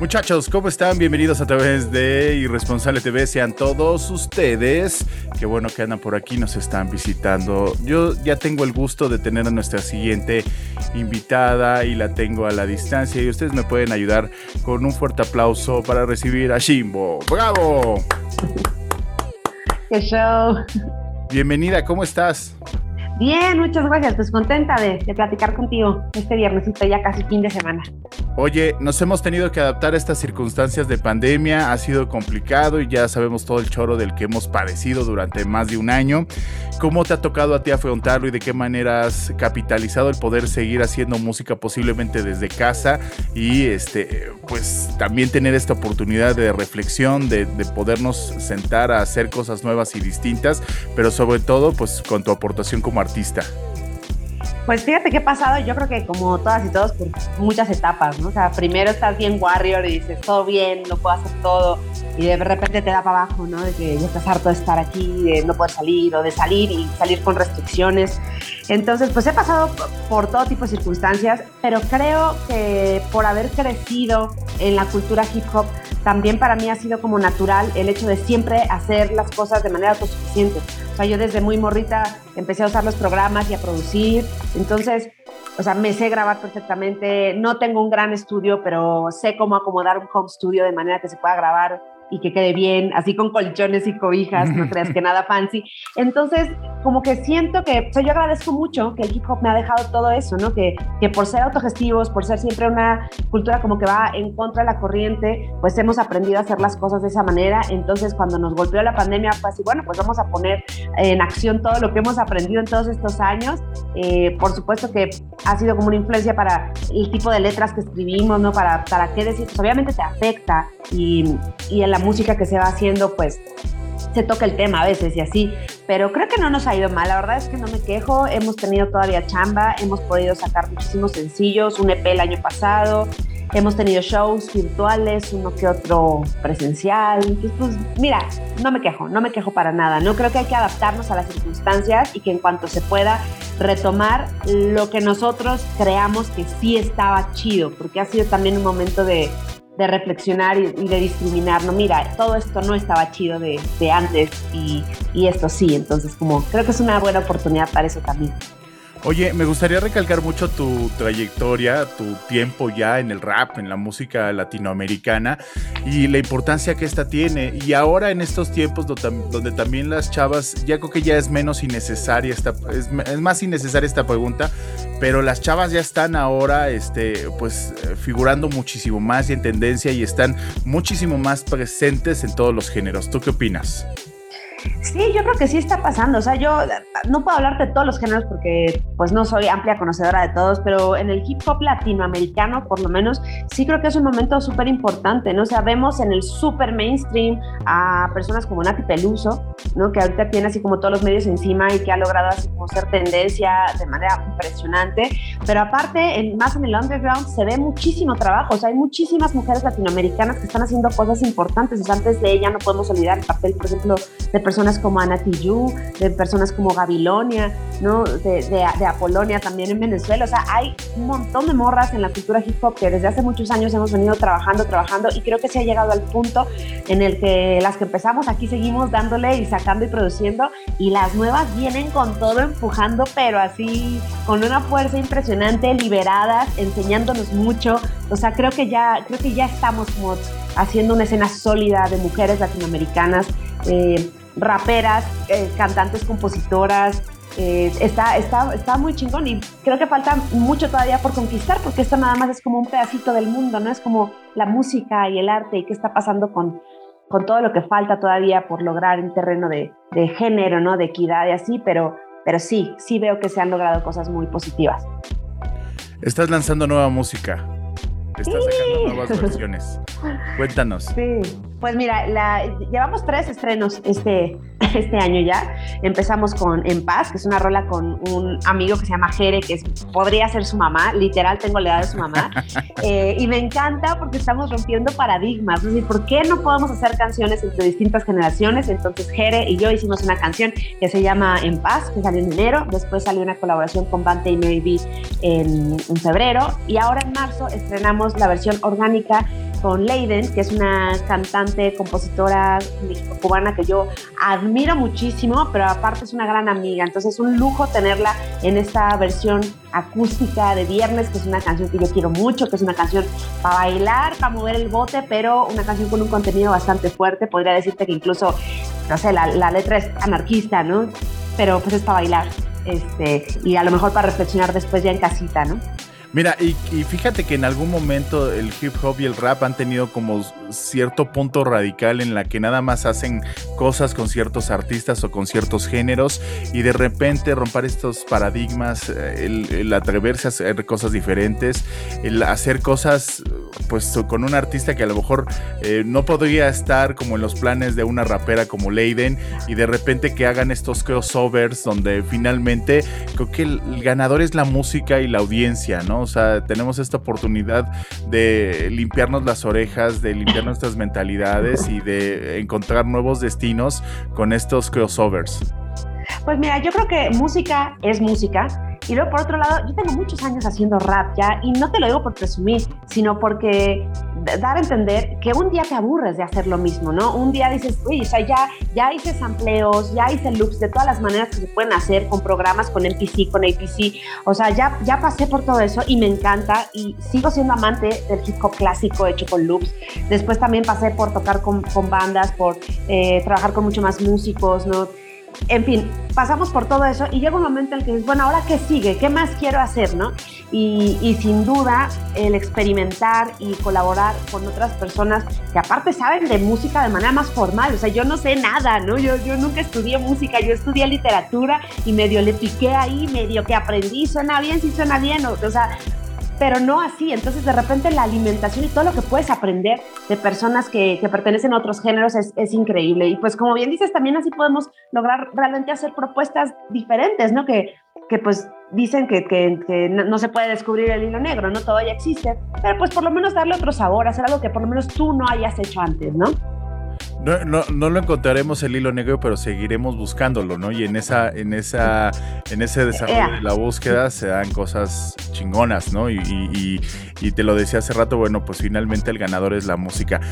Muchachos, ¿cómo están? Bienvenidos a través de Irresponsable TV. Sean todos ustedes. Qué bueno que andan por aquí, nos están visitando. Yo ya tengo el gusto de tener a nuestra siguiente invitada y la tengo a la distancia. Y ustedes me pueden ayudar con un fuerte aplauso para recibir a Shimbo. ¡Bravo! ¡Qué show! Bienvenida, ¿cómo estás? Bien, muchas gracias. Pues contenta de, de, platicar contigo este viernesito, ya casi fin de semana. Oye, nos hemos tenido que adaptar a estas circunstancias de pandemia. Ha sido complicado y ya sabemos todo el choro del que hemos padecido durante más de un año. ¿Cómo te ha tocado a ti afrontarlo y de qué manera has capitalizado el poder seguir haciendo música posiblemente desde casa y este, pues también tener esta oportunidad de reflexión, de, de podernos sentar a hacer cosas nuevas y distintas, pero sobre todo pues con tu aportación como artista? Pues fíjate qué ha pasado, yo creo que como todas y todos, por muchas etapas, ¿no? O sea, primero estás bien warrior y dices, todo bien, no puedo hacer todo, y de repente te da para abajo, ¿no? De que ya estás harto de estar aquí, de no poder salir, o de salir y salir con restricciones. Entonces, pues he pasado por todo tipo de circunstancias, pero creo que por haber crecido en la cultura hip hop, también para mí ha sido como natural el hecho de siempre hacer las cosas de manera autosuficiente. O sea, yo desde muy morrita empecé a usar los programas y a producir. Entonces, o sea, me sé grabar perfectamente. No tengo un gran estudio, pero sé cómo acomodar un home studio de manera que se pueda grabar y que quede bien, así con colchones y cobijas, no creas que nada fancy. Entonces, como que siento que, yo agradezco mucho que el hip hop me ha dejado todo eso, ¿no? Que, que por ser autogestivos, por ser siempre una cultura como que va en contra de la corriente, pues hemos aprendido a hacer las cosas de esa manera. Entonces, cuando nos golpeó la pandemia, pues así, bueno, pues vamos a poner en acción todo lo que hemos aprendido en todos estos años. Eh, por supuesto que ha sido como una influencia para el tipo de letras que escribimos, ¿no? Para, para qué decir, pues obviamente te afecta y, y en la música que se va haciendo, pues se toca el tema a veces y así, pero creo que no nos ha ido mal, la verdad es que no me quejo, hemos tenido todavía chamba, hemos podido sacar muchísimos sencillos, un EP el año pasado, hemos tenido shows virtuales, uno que otro presencial, entonces pues mira, no me quejo, no me quejo para nada, no creo que hay que adaptarnos a las circunstancias y que en cuanto se pueda retomar lo que nosotros creamos que sí estaba chido, porque ha sido también un momento de de reflexionar y, y, de discriminar, no, mira, todo esto no estaba chido de, de antes y, y, esto sí, entonces como creo que es una buena oportunidad para eso también. Oye, me gustaría recalcar mucho tu trayectoria, tu tiempo ya en el rap, en la música latinoamericana y la importancia que esta tiene. Y ahora en estos tiempos donde, también las chavas, ya creo que ya es menos innecesaria esta, es, es, más innecesaria esta pregunta, pero las chavas ya están ahora, este, pues figurando muchísimo más y en tendencia y están muchísimo más presentes en todos los géneros. ¿Tú qué opinas? Sí, yo creo que sí está pasando. O sea, yo no puedo hablar de todos los géneros porque pues no soy amplia conocedora de todos, pero en el hip hop latinoamericano, por lo menos, sí creo que es un momento súper importante, ¿no? O sea, vemos en el súper mainstream a personas como Nati Peluso, ¿no? Que ahorita tiene así como todos los medios encima y que ha logrado así como ser tendencia de manera impresionante. Pero aparte, en, más en el underground, se ve muchísimo trabajo. O sea, hay muchísimas mujeres latinoamericanas que están haciendo cosas importantes. Antes de ella no podemos olvidar el papel, por ejemplo, de personas como Ana de personas como Gabilonia, ¿no? De, de, de, Apolonia también en Venezuela. O sea, hay un montón de morras en la cultura hip hop que desde hace muchos años hemos venido trabajando, trabajando y creo que se ha llegado al punto en el que las que empezamos aquí seguimos dándole y sacando y produciendo y las nuevas vienen con todo empujando, pero así con una fuerza impresionante, liberadas, enseñándonos mucho. O sea, creo que ya, creo que ya estamos como haciendo una escena sólida de mujeres latinoamericanas. Eh, raperas, eh, cantantes, compositoras, eh, está, está, está muy chingón y creo que falta mucho todavía por conquistar porque esto nada más es como un pedacito del mundo, ¿no? Es como la música y el arte y qué está pasando con, con todo lo que falta todavía por lograr en terreno de, de género, ¿no? De equidad y así, pero, pero sí, sí veo que se han logrado cosas muy positivas. Estás lanzando nueva música. Estás sacando nuevas versiones. Cuéntanos. Sí. Pues mira, llevamos tres estrenos este, este año ya. Empezamos con En Paz, que es una rola con un amigo que se llama Jere, que podría ser su mamá, literal tengo la edad de su mamá. Eh, y me encanta porque estamos rompiendo paradigmas. Es decir, ¿por qué no podemos hacer canciones entre distintas generaciones? Entonces Jere y yo hicimos una canción que se llama En Paz, que salió en enero. Después salió una colaboración con Bante y Mary B en, en febrero. Y ahora en marzo estrenamos la versión orgánica con Leiden, que es una cantante, compositora cubana que yo admiro muchísimo, pero aparte es una gran amiga. Entonces es un lujo tenerla en esta versión acústica de Viernes, que es una canción que yo quiero mucho, que es una canción para bailar, para mover el bote, pero una canción con un contenido bastante fuerte. Podría decirte que incluso, no sé, la, la letra es anarquista, ¿no? Pero pues es para bailar. Este, y a lo mejor para reflexionar después ya en casita, ¿no? Mira, y, fíjate que en algún momento el hip hop y el rap han tenido como cierto punto radical en la que nada más hacen cosas con ciertos artistas o con ciertos géneros y de repente romper estos paradigmas, eh, el, atreverse a hacer cosas diferentes, el hacer cosas pues con un artista que a lo mejor eh, no podría estar como en los planes de una rapera como Leiden y de repente que hagan estos crossovers donde finalmente creo que el ganador es la música y la audiencia, ¿no? O sea, tenemos esta oportunidad de limpiarnos las orejas, de limpiar nuestras mentalidades y de encontrar nuevos destinos con estos crossovers. Pues mira, yo creo que música es música y luego, por otro lado, yo tengo muchos años haciendo rap ya, y no te lo digo por presumir, sino porque dar a entender que un día te aburres de hacer lo mismo, ¿no? Un día dices, uy, o sea, ya, ya hice sampleos, ya hice loops de todas las maneras que se pueden hacer con programas, con MPC, con APC, o sea, ya, ya pasé por todo eso y me encanta y sigo siendo amante del hip hop clásico hecho con loops. Después también pasé por tocar con, con bandas, por eh, trabajar con mucho más músicos, ¿no? En fin, pasamos por todo eso y llega un momento en el que dices, bueno, ahora qué sigue, qué más quiero hacer, ¿no? Y, sin duda el experimentar y colaborar con otras personas que aparte saben de música de manera más formal, o sea, yo no sé nada, ¿no? Yo, nunca estudié música, yo estudié literatura y medio le piqué ahí, medio que aprendí, suena bien, sí suena bien, o, o sea, pero no así. Entonces, de repente, la alimentación y todo lo que puedes aprender de personas que, que pertenecen a otros géneros es, es, increíble. Y pues, como bien dices, también así podemos lograr realmente hacer propuestas diferentes, ¿no? Que, que pues dicen que, que, que no, se puede descubrir el hilo negro, ¿no? Todo ya existe, pero pues por lo menos darle otro sabor, hacer algo que por lo menos tú no hayas hecho antes, ¿no? No, no, no, lo encontraremos el hilo negro, pero seguiremos buscándolo, ¿no? Y en esa, en esa, en ese desarrollo de la búsqueda se dan cosas chingonas, ¿no? Y, y, y, te lo decía hace rato, bueno, pues finalmente el ganador es la música.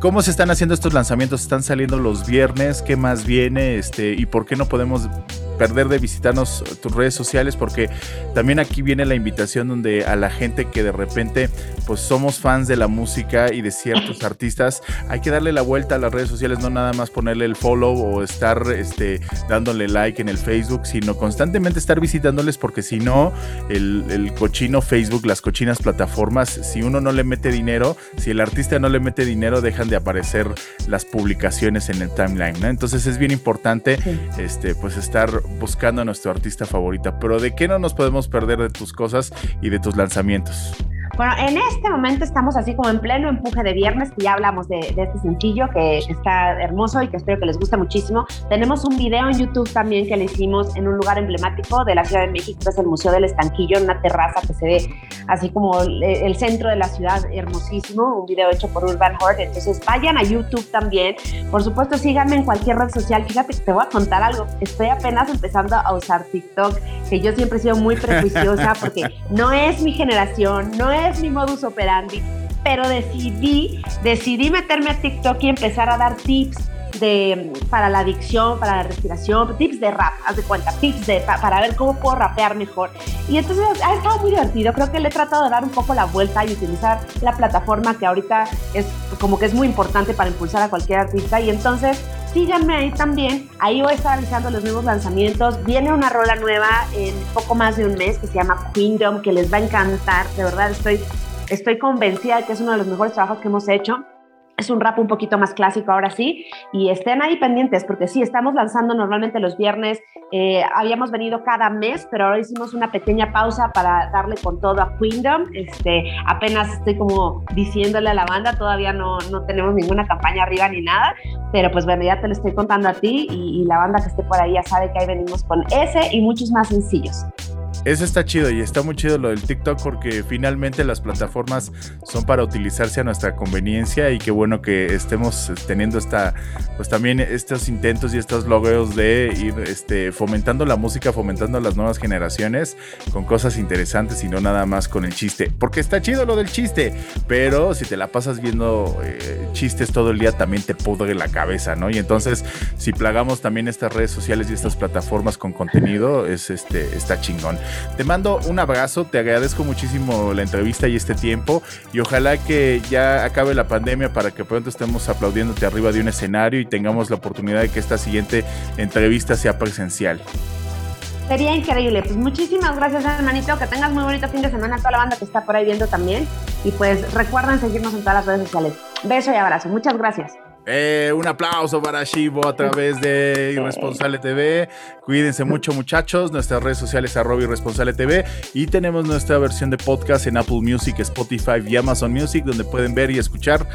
¿Cómo se están haciendo estos lanzamientos? ¿Están saliendo los viernes? ¿Qué más viene? Este, ¿y por qué no podemos perder de visitarnos tus redes sociales? Porque también aquí viene la invitación donde a la gente que de repente, pues somos fans de la música y de ciertos artistas, hay que darle la vuelta a las redes sociales, no nada más ponerle el follow o estar este, dándole like en el Facebook, sino constantemente estar visitándoles porque si no, el, cochino Facebook, las cochinas plataformas, si uno no le mete dinero, si el artista no le mete dinero, dejan de aparecer las publicaciones en el timeline, Entonces es bien importante este, pues estar buscando a nuestro artista favorita, pero ¿de qué no nos podemos perder de tus cosas y de tus lanzamientos? Bueno, en este momento estamos así como en pleno empuje de viernes, que ya hablamos de, este sencillo que está hermoso y que espero que les guste muchísimo. Tenemos un video en YouTube también que le hicimos en un lugar emblemático de la Ciudad de México, que es el Museo del Estanquillo, en una terraza que se ve así como el, centro de la ciudad, hermosísimo, un video hecho por Urban Horde. Entonces vayan a YouTube también. Por supuesto, síganme en cualquier red social. Fíjate que te voy a contar algo. Estoy apenas empezando a usar TikTok, que yo siempre he sido muy prejuiciosa porque no es mi generación, no es es mi modus operandi, pero decidí, decidí meterme a TikTok y empezar a dar tips de, para la adicción, para la respiración, tips de rap, haz de cuenta, tips de, para ver cómo puedo rapear mejor. Y entonces ha estado muy divertido, creo que le he tratado de dar un poco la vuelta y utilizar la plataforma que ahorita es como que es muy importante para impulsar a cualquier artista. Y entonces síganme ahí también. Ahí voy a estar avisando los nuevos lanzamientos. Viene una rola nueva en poco más de un mes que se llama Kingdom, que les va a encantar. De verdad, estoy, estoy convencida de que es uno de los mejores trabajos que hemos hecho es un rap un poquito más clásico ahora sí, y estén ahí pendientes, porque sí, estamos lanzando normalmente los viernes, eh, habíamos venido cada mes, pero ahora hicimos una pequeña pausa para darle con todo a Queendom, este, apenas estoy como diciéndole a la banda, todavía no, no tenemos ninguna campaña arriba ni nada, pero pues bueno, ya te lo estoy contando a ti y, y la banda que esté por ahí ya sabe que ahí venimos con ese y muchos más sencillos. Eso está chido y está muy chido lo del TikTok porque finalmente las plataformas son para utilizarse a nuestra conveniencia y qué bueno que estemos teniendo esta, pues también estos intentos y estos logros de ir este, fomentando la música, fomentando las nuevas generaciones con cosas interesantes y no nada más con el chiste. Porque está chido lo del chiste, pero si te la pasas viendo eh, chistes todo el día también te pudre la cabeza, ¿no? Y entonces si plagamos también estas redes sociales y estas plataformas con contenido, es este, está chingón. Te mando un abrazo, te agradezco muchísimo la entrevista y este tiempo y ojalá que ya acabe la pandemia para que pronto estemos aplaudiéndote arriba de un escenario y tengamos la oportunidad de que esta siguiente entrevista sea presencial. Sería increíble. Pues muchísimas gracias, hermanito. Que tengas muy bonito fin de semana a toda la banda que está por ahí viendo también. Y pues recuerden seguirnos en todas las redes sociales. Beso y abrazo. Muchas gracias. Eh, un aplauso para Shivo a través de Irresponsable TV. Cuídense mucho, muchachos. Nuestras redes sociales arroba Irresponsable TV. Y tenemos nuestra versión de podcast en Apple Music, Spotify y Amazon Music, donde pueden ver y escuchar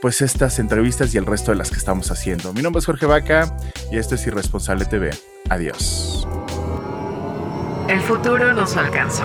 pues estas entrevistas y el resto de las que estamos haciendo. Mi nombre es Jorge Vaca y esto es Irresponsable TV. Adiós. El futuro nos alcanzó.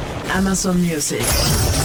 Amazon Music.